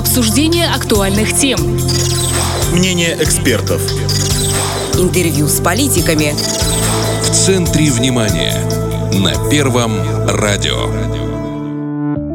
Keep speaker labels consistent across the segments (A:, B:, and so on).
A: Обсуждение актуальных тем.
B: Мнение экспертов.
C: Интервью с политиками.
D: В центре внимания. На Первом радио.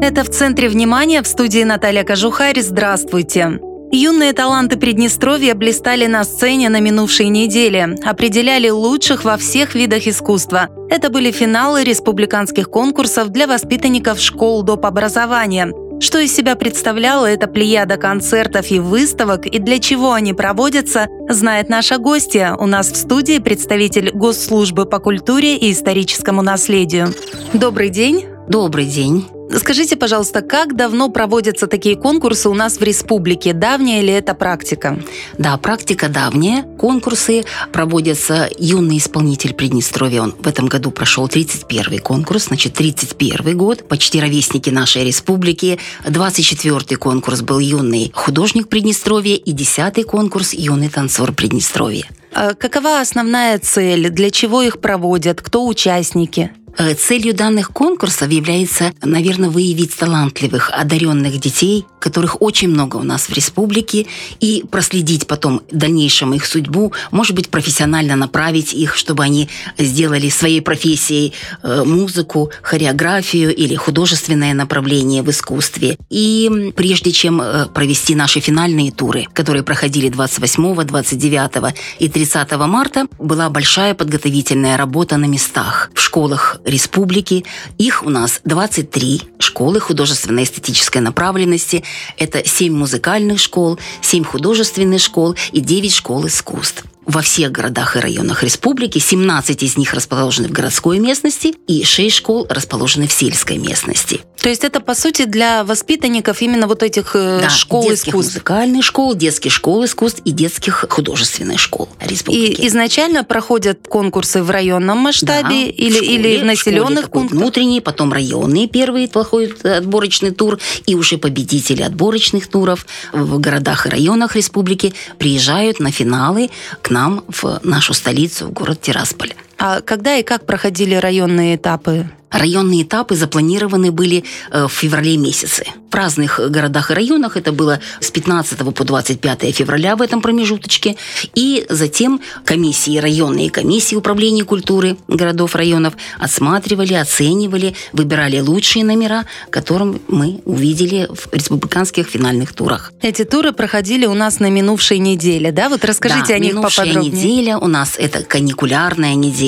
E: Это «В центре внимания» в студии Наталья Кожухарь. Здравствуйте. Юные таланты Приднестровья блистали на сцене на минувшей неделе, определяли лучших во всех видах искусства. Это были финалы республиканских конкурсов для воспитанников школ доп. образования. Что из себя представляла эта плеяда концертов и выставок и для чего они проводятся, знает наша гостья. У нас в студии представитель Госслужбы по культуре и историческому наследию. Добрый день.
F: Добрый день.
E: Скажите, пожалуйста, как давно проводятся такие конкурсы у нас в республике? Давняя ли это практика?
F: Да, практика давняя. Конкурсы проводятся юный исполнитель Приднестровья. Он в этом году прошел 31 конкурс, значит, 31 год. Почти ровесники нашей республики. 24 конкурс был юный художник Приднестровья и 10 конкурс юный танцор Приднестровья.
E: А какова основная цель? Для чего их проводят? Кто участники?
F: Э, целью данных конкурсов является, наверное, выявить талантливых, одаренных детей, которых очень много у нас в республике, и проследить потом дальнейшем их судьбу, может быть, профессионально направить их, чтобы они сделали своей профессией э, музыку, хореографию или художественное направление в искусстве. И прежде чем э, провести наши финальные туры, которые проходили 28, 29 и 30 марта, была большая подготовительная работа на местах в школах республики. Их у нас 23 школы художественно-эстетической направленности. Это 7 музыкальных школ, 7 художественных школ и 9 школ искусств во всех городах и районах республики. 17 из них расположены в городской местности и 6 школ расположены в сельской местности.
E: То есть это, по сути, для воспитанников именно вот этих э,
F: да,
E: школ
F: детских
E: искусств?
F: музыкальных школ, детских школ искусств и детских художественных школ республики.
E: И изначально проходят конкурсы в районном масштабе
F: Да,
E: или,
F: в школе,
E: или в
F: школе
E: населенных
F: такой
E: пунктах?
F: Внутренние, потом районные первые проходят отборочный тур, и уже победители отборочных туров в городах и районах республики приезжают на финалы к нам в нашу столицу, в город Тирасполь.
E: А когда и как проходили районные этапы?
F: Районные этапы запланированы были э, в феврале месяце. В разных городах и районах это было с 15 по 25 февраля в этом промежуточке. И затем комиссии, районные комиссии управления культуры городов, районов отсматривали, оценивали, выбирали лучшие номера, которым мы увидели в республиканских финальных турах.
E: Эти туры проходили у нас на минувшей неделе, да? Вот расскажите
F: да,
E: о них
F: минувшая
E: поподробнее.
F: неделя у нас это каникулярная неделя.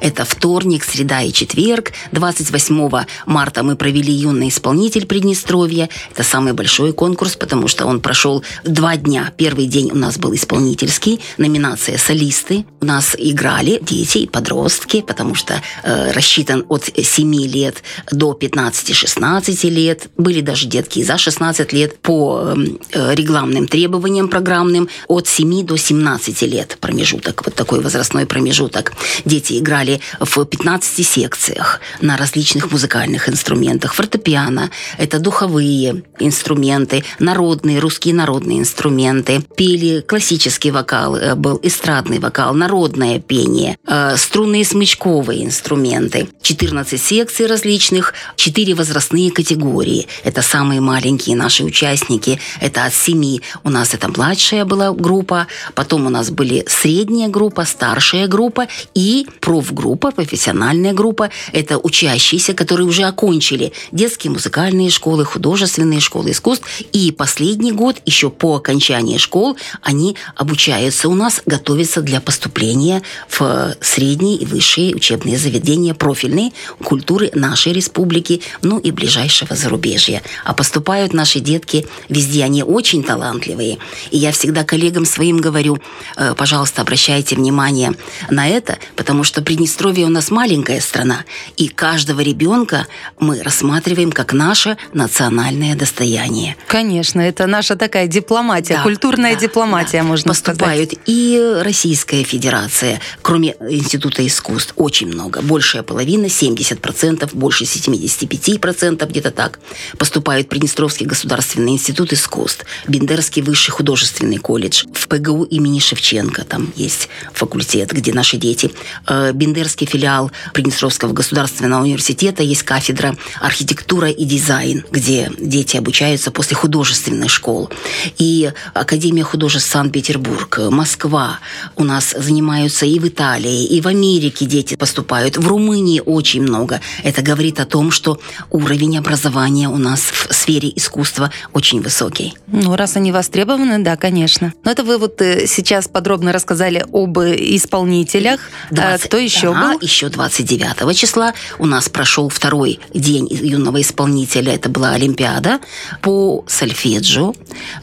F: Это вторник, среда и четверг. 28 марта мы провели юный исполнитель Приднестровья. Это самый большой конкурс, потому что он прошел два дня. Первый день у нас был исполнительский, номинация солисты. У нас играли дети и подростки, потому что э, рассчитан от 7 лет до 15-16 лет. Были даже детки за 16 лет по э, регламным требованиям программным от 7 до 17 лет промежуток, вот такой возрастной промежуток. Дети играли в 15 секциях на различных музыкальных инструментах. Фортепиано – это духовые инструменты, народные, русские народные инструменты. Пели классический вокал, э, был эстрадный вокал, народное пение, э, струнные смычковые инструменты. 14 секций различных, 4 возрастные категории. Это самые маленькие наши участники. Это от 7 у нас это младшая была группа, потом у нас были средняя группа, старшая группа и профгруппа, профессиональная группа. Это учащиеся, которые уже окончили детские музыкальные школы, художественные школы искусств. И последний год, еще по окончании школ, они обучаются у нас, готовятся для поступления в средние и высшие учебные заведения, профильные культуры нашей республики, ну и ближайшего зарубежья. А поступают наши детки везде, они очень талантливые. И я всегда коллегам своим говорю, «Э, пожалуйста, обращайте внимание на это, потому что Приднестровье у нас маленькая страна, и каждого ребенка мы рассматриваем как наше национальное достояние.
E: Конечно, это наша такая дипломатия,
F: Да,
E: культурная
F: да,
E: дипломатия,
F: да.
E: можно
F: Поступают
E: сказать.
F: и Российская Федерация, кроме Института искусств, очень много. Большая половина, 70%, больше 75%, где-то так. Поступают в Приднестровский государственный институт искусств, Бендерский высший художественный колледж, в ПГУ имени Шевченко, там есть факультет, где наши дети Бендерский филиал Приднестровского государственного университета есть кафедра архитектура и дизайн, где дети обучаются после художественных школ. И Академия художеств Санкт-Петербург, Москва у нас занимаются и в Италии, и в Америке дети поступают. В Румынии очень много. Это говорит о том, что уровень образования у нас в сфере искусства очень высокий.
E: Ну, раз они востребованы, да, конечно. Но это вы вот э, сейчас подробно рассказали об исполнителях. 20, а Кто еще
F: да,
E: был?
F: еще 29 числа у нас прошел второй день юного исполнителя. Это была Олимпиада по сольфеджио,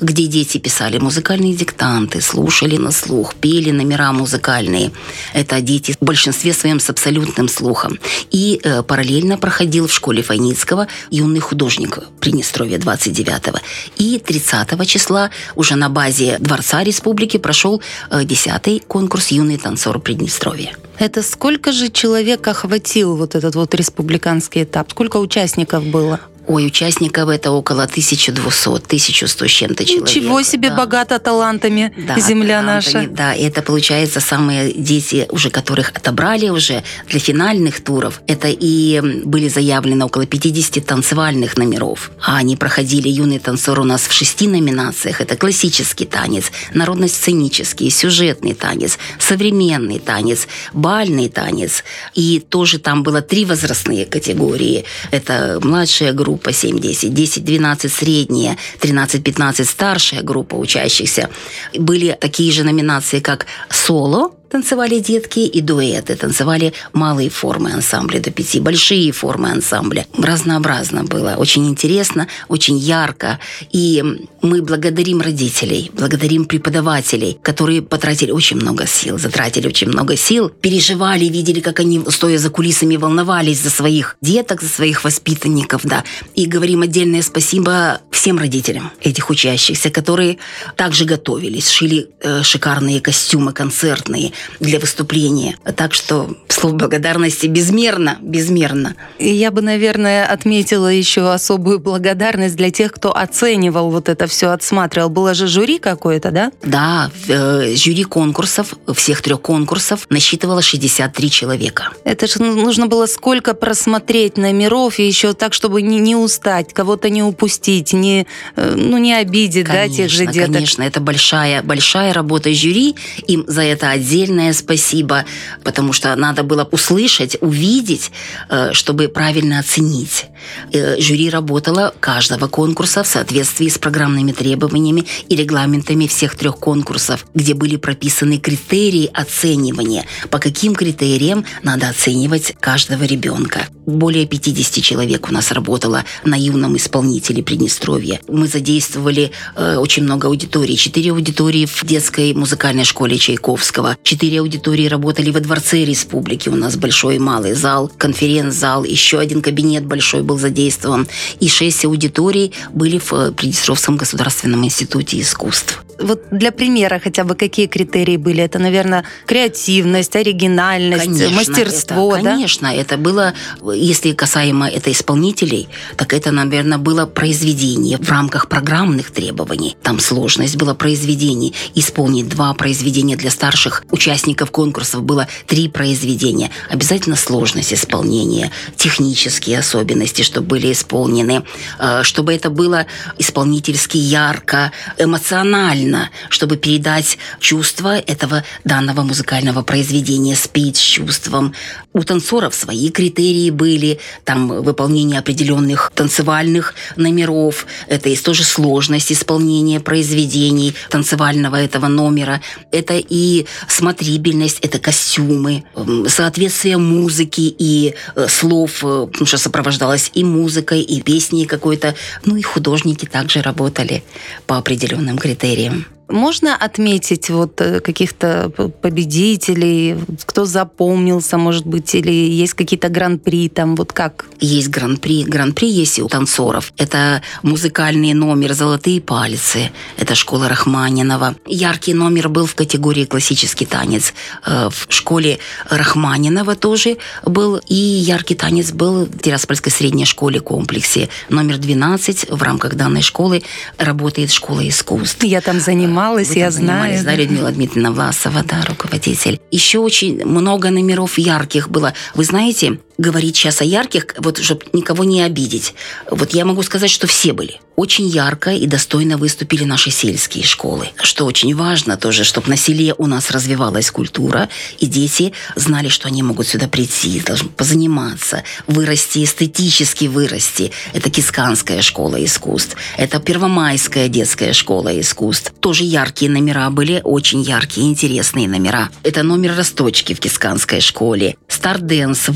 F: где дети писали музыкальные диктанты, слушали на слух, пели номера музыкальные. Это дети в большинстве своем с абсолютным слухом. И э, параллельно проходил в школе Файницкого юный художник Приднестровья 29 И 30 числа уже на базе Дворца Республики прошел 10-й э, конкурс «Юный танцор Приднестровья».
E: Это сколько же человек охватил вот этот вот республиканский этап? Сколько участников было?
F: Ой, участников это около 1200, 1100 с чем-то человек.
E: Ничего себе, да. богато талантами
F: да,
E: земля
F: талантами,
E: наша.
F: Да, и это получается самые дети, уже которых отобрали уже для финальных туров. Это и были заявлены около 50 танцевальных номеров. А они проходили юный танцор у нас в шести номинациях. Это классический танец, народно-сценический, сюжетный танец, современный танец, бальный танец. И тоже там было три возрастные категории. Это младшая группа, группа 7-10, 10-12 средняя, 13-15 старшая группа учащихся. Были такие же номинации, как соло, танцевали детки и дуэты, танцевали малые формы ансамбля до пяти, большие формы ансамбля. Разнообразно было, очень интересно, очень ярко. И мы благодарим родителей, благодарим преподавателей, которые потратили очень много сил, затратили очень много сил, переживали, видели, как они, стоя за кулисами, волновались за своих деток, за своих воспитанников, да. И говорим отдельное спасибо всем родителям этих учащихся, которые также готовились, шили э, шикарные костюмы концертные, для выступления. Так что слово благодарности безмерно, безмерно.
E: И я бы, наверное, отметила еще особую благодарность для тех, кто оценивал вот это все, отсматривал. Было же жюри какое-то, да?
F: Да, э, жюри конкурсов, всех трех конкурсов насчитывало 63 человека.
E: Это же нужно было сколько просмотреть номеров, и еще так, чтобы не, не устать, кого-то не упустить, не, э, ну, не обидеть
F: конечно,
E: да, тех же деток.
F: Конечно, это большая, большая работа жюри, им за это отдельно отдельное спасибо, потому что надо было услышать, увидеть, э, чтобы правильно оценить. Э, жюри работало каждого конкурса в соответствии с программными требованиями и регламентами всех трех конкурсов, где были прописаны критерии оценивания, по каким критериям надо оценивать каждого ребенка. Более 50 человек у нас работало на юном исполнителе Приднестровья. Мы задействовали э, очень много аудиторий. Четыре аудитории в детской музыкальной школе Чайковского, четыре аудитории работали во Дворце Республики. У нас большой и малый зал, конференц-зал, еще один кабинет большой был задействован. И шесть аудиторий были в э, Приднестровском государственном институте искусств
E: вот для примера хотя бы какие критерии были? Это, наверное, креативность, оригинальность, конечно, мастерство,
F: это, да? Конечно, это было, если касаемо это исполнителей, так это, наверное, было произведение в рамках программных требований. Там сложность была произведений. Исполнить два произведения для старших участников конкурсов было три произведения. Обязательно сложность исполнения, технические особенности, чтобы были исполнены, э, чтобы это было исполнительски ярко, эмоционально, сильно, чтобы передать чувство этого данного музыкального произведения, спеть с чувством. У танцоров свои критерии были, там выполнение определенных танцевальных номеров, это есть тоже сложность исполнения произведений танцевального этого номера, это и смотрибельность, это костюмы, соответствие музыки и э, слов, э, потому что сопровождалось и музыкой, и песней какой-то, ну и художники также работали по определенным критериям.
E: Можно отметить вот э, каких-то победителей, кто запомнился, может быть, или есть какие-то гран-при там, вот как?
F: Есть гран-при. Гран-при есть у танцоров. Это музыкальный номер «Золотые пальцы». Это школа Рахманинова. Яркий номер был в категории классический танец. Э, в школе Рахманинова тоже был. И яркий танец был в Тираспольской средней школе комплексе. Номер 12 в рамках данной школы работает школа искусств.
E: Я там занимаюсь занималась,
F: Вы
E: я знаю.
F: Да, Людмила Дмитриевна Власова, да, руководитель. Еще очень много номеров ярких было. Вы знаете, говорить сейчас о ярких, вот чтобы никого не обидеть. Вот я могу сказать, что все были. Очень ярко и достойно выступили наши сельские школы. Что очень важно тоже, чтобы на селе у нас развивалась культура, и дети знали, что они могут сюда прийти, должны позаниматься, вырасти, эстетически вырасти. Это Кисканская школа искусств, это Первомайская детская школа искусств. Тоже яркие номера были, очень яркие, интересные номера. Это номер Росточки в Кисканской школе. Старденс,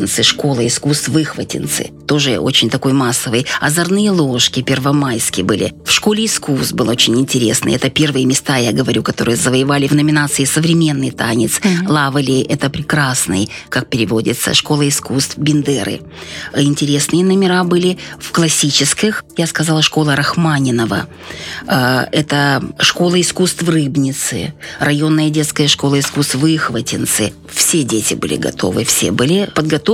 F: Выхватинцы, школа искусств Выхватинцы. Тоже очень такой массовый. Озорные ложки, первомайские были. В школе искусств был очень интересный. Это первые места, я говорю, которые завоевали в номинации «Современный танец». Лавали – это прекрасный, как переводится, школа искусств Бендеры. Интересные номера были в классических. Я сказала, школа Рахманинова. Э, Это школа искусств в Рыбнице, районная детская школа искусств Выхватинцы. Все дети были готовы, все были подготовлены.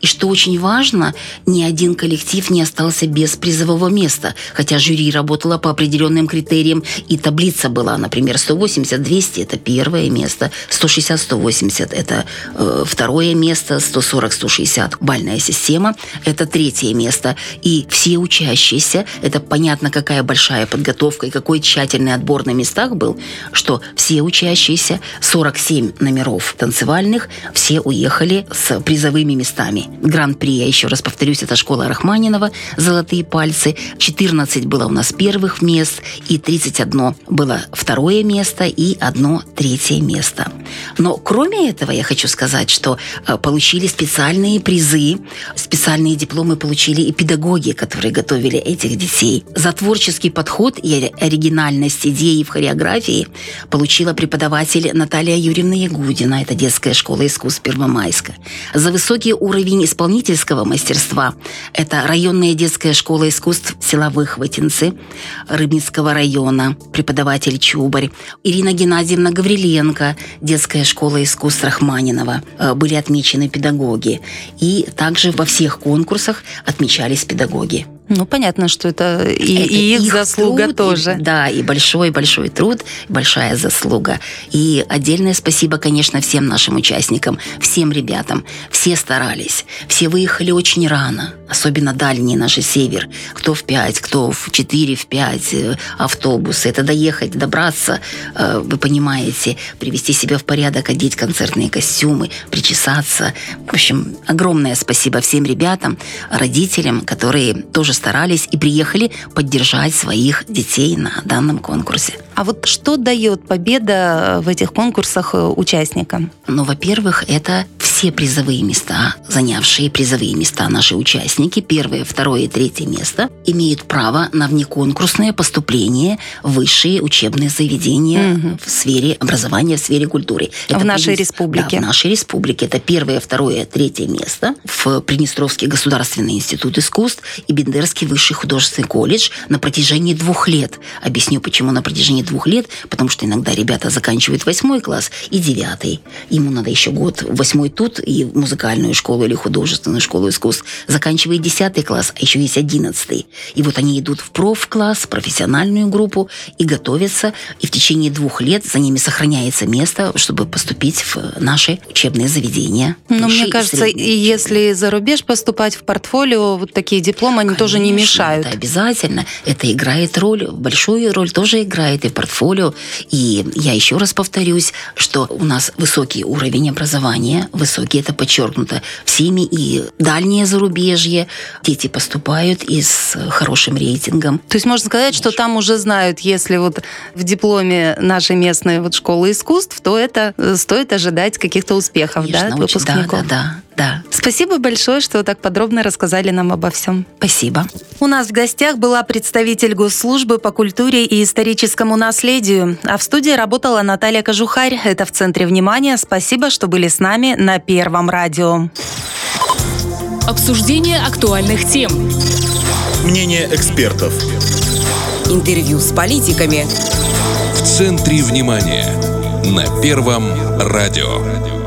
F: И что очень важно, ни один коллектив не остался без призового места. Хотя жюри работало по определенным критериям, и таблица была, например, 180-200 – это первое место, 160-180 – это э, второе место, 140-160 – бальная система, это третье место. И все учащиеся, это понятно, какая большая подготовка и какой тщательный отбор на местах был, что все учащиеся, 47 номеров танцевальных, все уехали с призовыми местами. Гран-при, я еще раз повторюсь, это школа Рахманинова, «Золотые пальцы», 14 было у нас первых мест, и 31 было второе место, и одно третье место. Но кроме этого, я хочу сказать, что э, получили специальные призы, специальные дипломы получили и педагоги, которые готовили этих детей. За творческий подход и ори- оригинальность идеи в хореографии получила преподаватель Наталья Юрьевна Ягудина, это детская школа искусств Первомайска. За высокий уровень исполнительского мастерства это районная детская школа искусств села Выхватинцы Рыбницкого района, преподаватель Чубарь. Ирина Геннадьевна Гавриленко, детская школа искусств Рахманинова. Э, Были отмечены педагоги. И также во всех конкурсах отмечались педагоги.
E: Ну, понятно, что это и,
F: Это
E: и их, заслуга
F: труд, и-
E: тоже.
F: да, и большой-большой труд, большая заслуга. И отдельное спасибо, конечно, всем нашим участникам, всем ребятам. Все старались, все выехали очень рано, особенно дальний наш север. Кто в 5, кто в 4, в 5 э, автобусы. Это доехать, добраться, э, вы понимаете, привести себя в порядок, одеть концертные костюмы, причесаться. В общем, огромное спасибо всем ребятам, родителям, которые тоже старались и приехали поддержать своих детей на данном конкурсе.
E: А вот что дает победа в этих конкурсах э, участникам?
F: Ну, во-первых, это все призовые места, занявшие призовые места наши участники, первое, второе и третье место, имеют право на внеконкурсное поступление в высшие учебные заведения в сфере образования, в сфере культуры.
E: В нашей
F: Приднес-
E: республике.
F: Да, в нашей республике. Это первое, второе, третье место в Приднестровский государственный институт искусств и Бендерский высший художественный колледж на протяжении двух лет. Объясню, почему на протяжении двух лет, потому что иногда ребята заканчивают восьмой класс и девятый. Ему надо еще год восьмой тут и в музыкальную школу или художественную школу искусств. Заканчивает десятый класс, а еще есть одиннадцатый. И вот они идут в профкласс, профессиональную группу и готовятся. И в течение двух лет за ними сохраняется место, чтобы поступить в наши учебные заведения.
E: Ну,
F: Высшие
E: мне кажется, и если за рубеж поступать в портфолио, вот такие дипломы, они тоже не
F: Конечно,
E: мешают.
F: Это обязательно. Это играет роль, большую роль тоже играет и в портфолио. И я еще раз повторюсь, что у нас высокий уровень образования, высокий, это подчеркнуто всеми, и дальнее зарубежье. Дети поступают и с хорошим рейтингом.
E: То есть можно сказать, что там уже знают, если вот в дипломе нашей местной вот школы искусств, то это э, стоит ожидать каких-то успехов, да,
F: Конечно,
E: от
F: очень- да,
E: выпускников.
F: да, да, да.
E: Спасибо большое, что так подробно рассказали нам обо всем.
F: Спасибо.
E: У нас в гостях была представитель госслужбы по культуре и историческому наследию, а в студии работала Наталья Кожухарь. Это в центре внимания. Спасибо, что были с нами на Первом радио.
A: Обсуждение актуальных тем.
B: Мнение экспертов.
C: Интервью с политиками.
D: В центре внимания. На Первом радио.